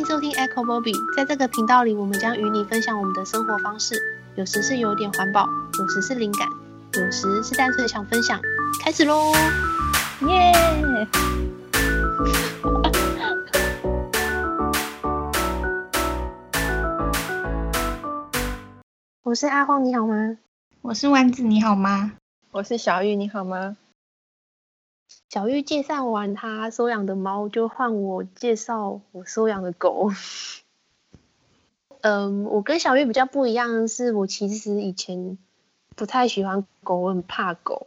迎收听 Echo Bobby，在这个频道里，我们将与你分享我们的生活方式，有时是有点环保，有时是灵感，有时是单纯想分享。开始喽！耶！我是阿荒，你好吗？我是丸子，你好吗？我是小玉，你好吗？小玉介绍完她收养的猫，就换我介绍我收养的狗。嗯，我跟小玉比较不一样的是，我其实以前不太喜欢狗，我很怕狗。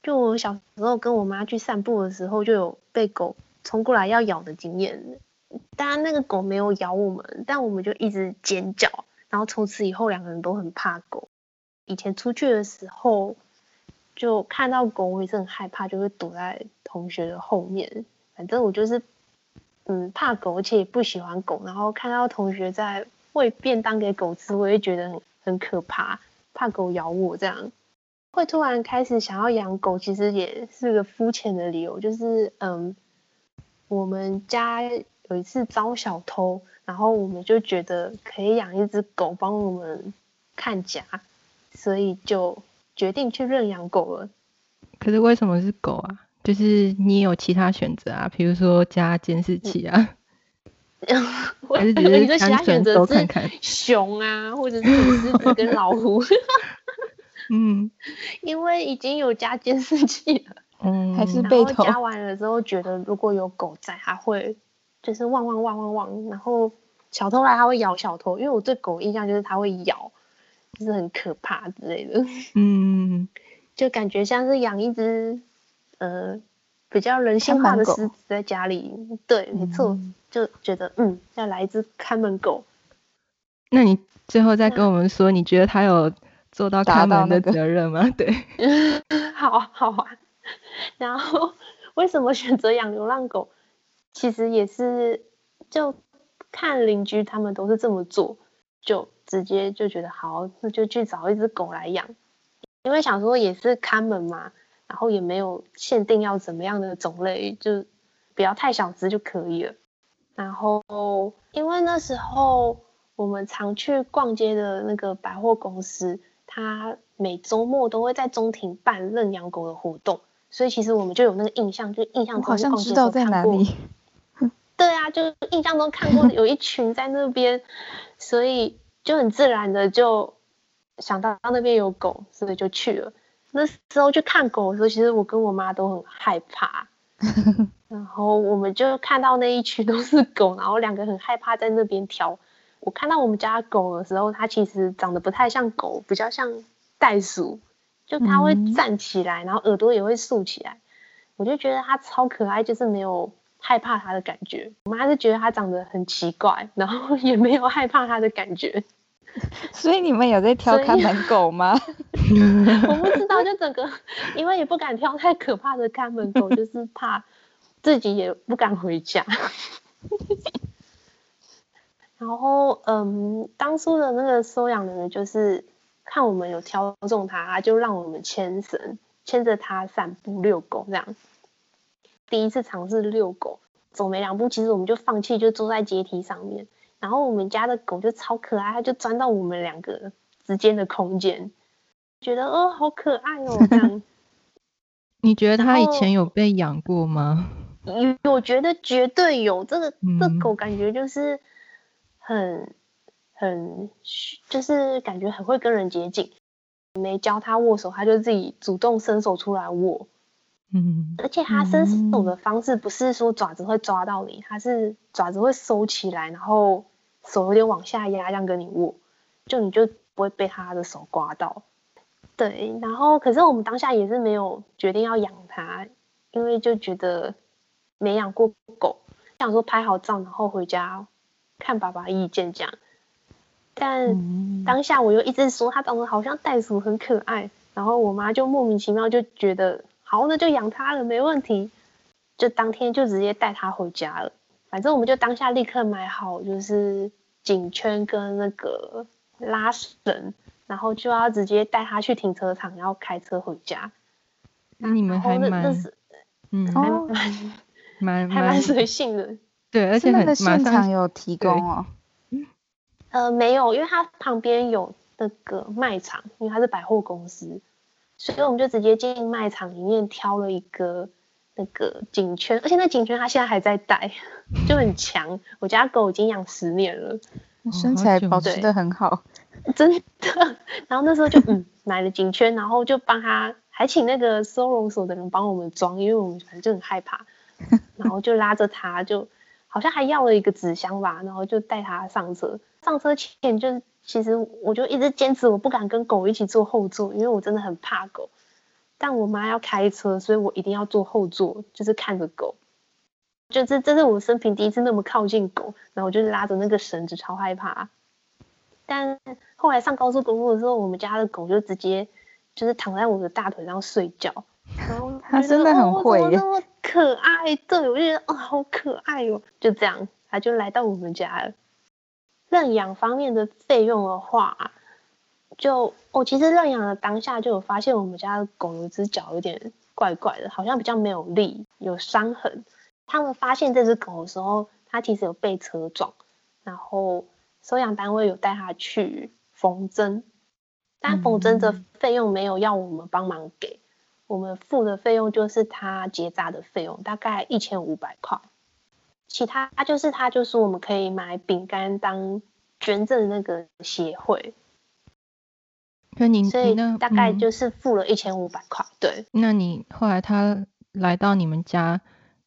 就我小时候跟我妈去散步的时候，就有被狗冲过来要咬的经验。当然那个狗没有咬我们，但我们就一直尖叫，然后从此以后两个人都很怕狗。以前出去的时候。就看到狗，我也是很害怕，就会躲在同学的后面。反正我就是，嗯，怕狗，而且也不喜欢狗。然后看到同学在喂便当给狗吃，我也觉得很很可怕，怕狗咬我。这样会突然开始想要养狗，其实也是个肤浅的理由，就是嗯，我们家有一次遭小偷，然后我们就觉得可以养一只狗帮我们看家，所以就。决定去认养狗了，可是为什么是狗啊？就是你有其他选择啊，比如说加监视器啊，还是只是单纯都看看熊啊，或者是狮子跟老虎？嗯，因为已经有加监视器了，嗯，还是被偷。加完了之后，觉得如果有狗在，它会就是汪汪汪汪汪，然后小偷来它会咬小偷，因为我对狗印象就是它会咬。就是很可怕之类的，嗯，就感觉像是养一只呃比较人性化的狮子在家里，对，没错，就觉得嗯要来一只看门狗。那你最后再跟我们说，你觉得他有做到看门的责任吗？对，好 好啊。然后为什么选择养流浪狗？其实也是就看邻居他们都是这么做，就。直接就觉得好，那就去找一只狗来养，因为想说也是看门嘛，然后也没有限定要怎么样的种类，就不要太小只就可以了。然后因为那时候我们常去逛街的那个百货公司，它每周末都会在中庭办认养狗的活动，所以其实我们就有那个印象，就印象中好像知道在哪里。对啊，就印象中看过 有一群在那边，所以。就很自然的就想到那边有狗，所以就去了。那时候去看狗的时候，其实我跟我妈都很害怕。然后我们就看到那一群都是狗，然后两个很害怕在那边挑。我看到我们家狗的时候，它其实长得不太像狗，比较像袋鼠，就它会站起来，然后耳朵也会竖起来。我就觉得它超可爱，就是没有害怕它的感觉，我妈是觉得它长得很奇怪，然后也没有害怕它的感觉。所以你们有在挑看门狗吗？我不知道，就整个，因为也不敢挑太可怕的看门狗，就是怕自己也不敢回家。然后，嗯，当初的那个收养的人就是看我们有挑中它，就让我们牵绳，牵着它散步遛狗这样。第一次尝试遛狗，走没两步，其实我们就放弃，就坐在阶梯上面。然后我们家的狗就超可爱，它就钻到我们两个之间的空间，觉得哦好可爱哦这样。你觉得它以前有被养过吗？有，我觉得绝对有。这个这狗感觉就是很很，就是感觉很会跟人接近。没教它握手，它就自己主动伸手出来握。嗯，而且它伸手的方式不是说爪子会抓到你，它是爪子会收起来，然后手有点往下压，这样跟你握，就你就不会被它的手刮到。对，然后可是我们当下也是没有决定要养它，因为就觉得没养过狗，想说拍好照然后回家看爸爸意见这样。但当下我又一直说它长得好像袋鼠，很可爱，然后我妈就莫名其妙就觉得。好，那就养它了，没问题。就当天就直接带它回家了。反正我们就当下立刻买好，就是颈圈跟那个拉绳，然后就要直接带它去停车场，然后开车回家。那你们还蛮，嗯，还蛮蛮还蛮随性的。对，而且很的现场有提供哦。呃，没有，因为它旁边有那个卖场，因为它是百货公司，所以我们就直接进卖场里面挑了一个那个颈圈，而且那颈圈它现在还在戴，就很强。我家狗已经养十年了，身材保持的很好，真的。然后那时候就嗯买了颈圈，然后就帮它，还请那个收容所的人帮我们装，因为我们反正就很害怕，然后就拉着它就。好像还要了一个纸箱吧，然后就带他上车。上车前就是，其实我就一直坚持我不敢跟狗一起坐后座，因为我真的很怕狗。但我妈要开车，所以我一定要坐后座，就是看着狗。就这这是我生平第一次那么靠近狗，然后我就拉着那个绳子，超害怕。但后来上高速公路的时候，我们家的狗就直接就是躺在我的大腿上睡觉。然后它真的很会那么可爱，对，我就觉得啊、哦，好可爱哟、哦，就这样，它就来到我们家了。认养方面的费用的话，就我、哦、其实认养的当下就有发现，我们家的狗有一只脚有点怪怪的，好像比较没有力，有伤痕。他们发现这只狗的时候，它其实有被车撞，然后收养单位有带它去缝针，但缝针的费用没有要我们帮忙给。我们付的费用就是它结扎的费用，大概一千五百块。其他就是他就是我们可以买饼干当捐赠那个协会。那你所以大概就是付了一千五百块。对。那你后来他来到你们家，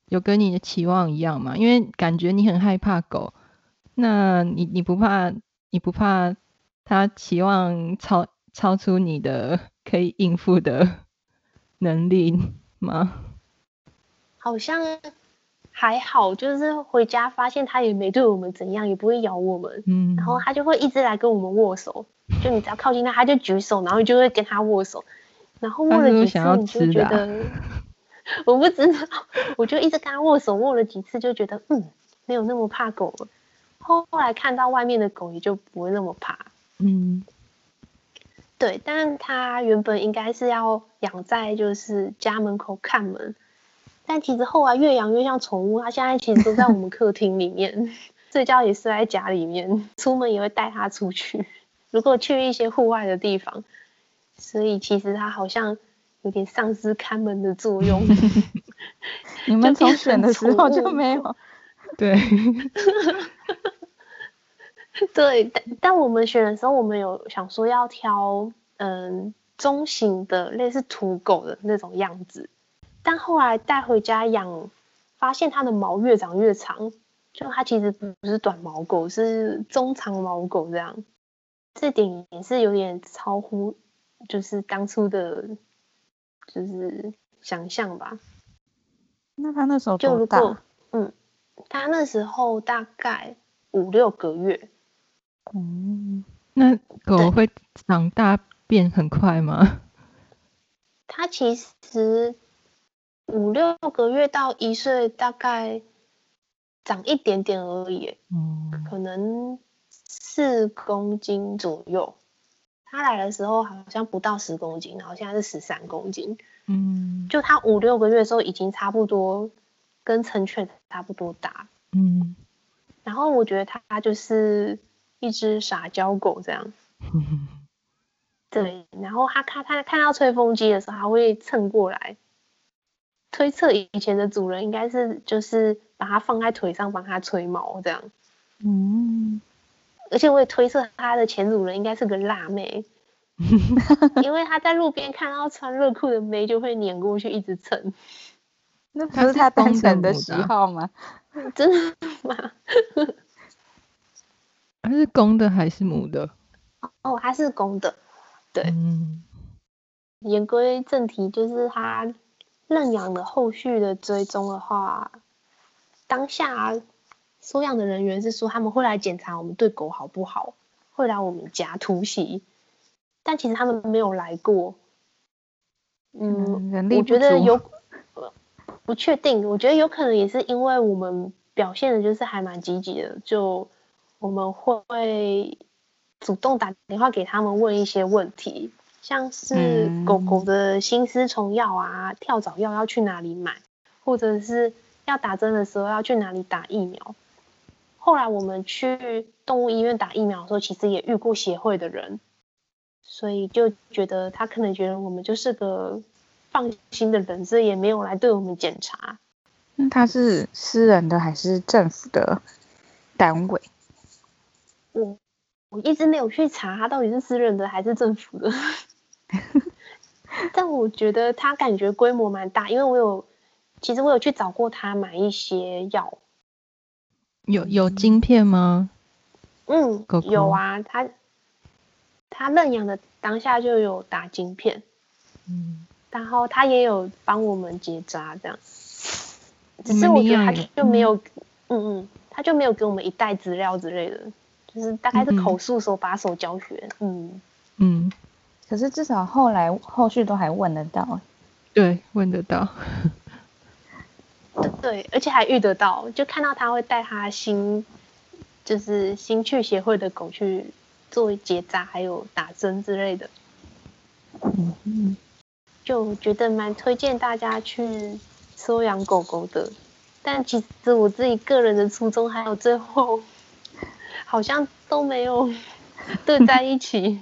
有跟你的期望一样吗？因为感觉你很害怕狗，那你你不怕你不怕他期望超超出你的可以应付的？能力吗？好像还好，就是回家发现它也没对我们怎样，也不会咬我们。嗯，然后它就会一直来跟我们握手，就你只要靠近它，它就举手，然后你就会跟它握手。然后握了几次，你就觉得，啊、我不知道，我就一直跟它握手，握了几次就觉得，嗯，没有那么怕狗了。后来看到外面的狗，也就不会那么怕。嗯。对，但它原本应该是要养在就是家门口看门，但其实后来越养越像宠物。它现在其实都在我们客厅里面 睡觉，也是在家里面，出门也会带它出去。如果去一些户外的地方，所以其实它好像有点丧失看门的作用。你们从选的时候就没有？对。对，但但我们选的时候，我们有想说要挑嗯中型的类似土狗的那种样子，但后来带回家养，发现它的毛越长越长，就它其实不是短毛狗，是中长毛狗这样，这点也是有点超乎就是当初的，就是想象吧。那它那时候就如果？嗯，它那时候大概五六个月。嗯，那狗会长大变很快吗？它其实五六个月到一岁，大概长一点点而已。嗯，可能四公斤左右。他来的时候好像不到十公斤，然后现在是十三公斤。嗯，就他五六个月的时候，已经差不多跟成犬差不多大。嗯，然后我觉得他就是。一只撒娇狗这样，对，然后他看他看到吹风机的时候，他会蹭过来，推测以前的主人应该是就是把它放在腿上帮它吹毛这样，嗯，而且我也推测它的前主人应该是个辣妹，因为他在路边看到穿热裤的妹就会碾过去一直蹭，那不是他单纯的喜好吗？真的吗？它是公的还是母的？哦，它是公的。对，嗯、言归正题，就是它认养的后续的追踪的话，当下收养的人员是说他们会来检查我们对狗好不好，会来我们家突袭，但其实他们没有来过。嗯，嗯我觉得有，不确定，我觉得有可能也是因为我们表现的就是还蛮积极的，就。我们会主动打电话给他们问一些问题，像是狗狗的心丝虫药啊、跳蚤药要去哪里买，或者是要打针的时候要去哪里打疫苗。后来我们去动物医院打疫苗的时候，其实也遇过协会的人，所以就觉得他可能觉得我们就是个放心的人，所以也没有来对我们检查。那他是私人的还是政府的单位？我我一直没有去查他到底是私人的还是政府的。但我觉得他感觉规模蛮大，因为我有，其实我有去找过他买一些药。有有晶片吗？嗯，狗狗有啊，他他认养的当下就有打晶片，嗯，然后他也有帮我们结扎这样。只是我觉得他就没有，嗯嗯，他就没有给我们一袋资料之类的，就是大概是口述手把手教学，嗯嗯。可是至少后来后续都还问得到，对，问得到。对，而且还遇得到，就看到他会带他新，就是新去协会的狗去做结扎，还有打针之类的。嗯嗯，就觉得蛮推荐大家去收养狗狗的。但其实我自己个人的初衷，还有最后 好像都没有 对在一起。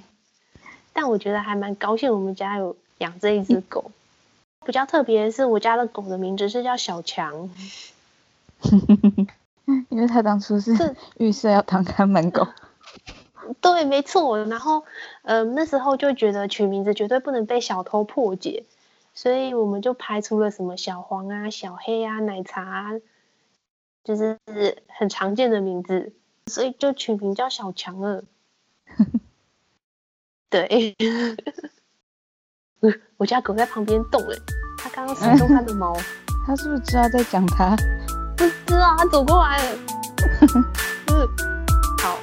但我觉得还蛮高兴，我们家有养这一只狗。比较特别的是，我家的狗的名字是叫小强，因为他当初是 预设要当看门狗。对，没错。然后，呃，那时候就觉得取名字绝对不能被小偷破解，所以我们就排除了什么小黄啊、小黑啊、奶茶啊，就是很常见的名字，所以就取名叫小强了。对。我家狗在旁边动哎，它刚刚甩动它的毛，它是不是知道在讲它？不知道，它走过来了。嗯，好。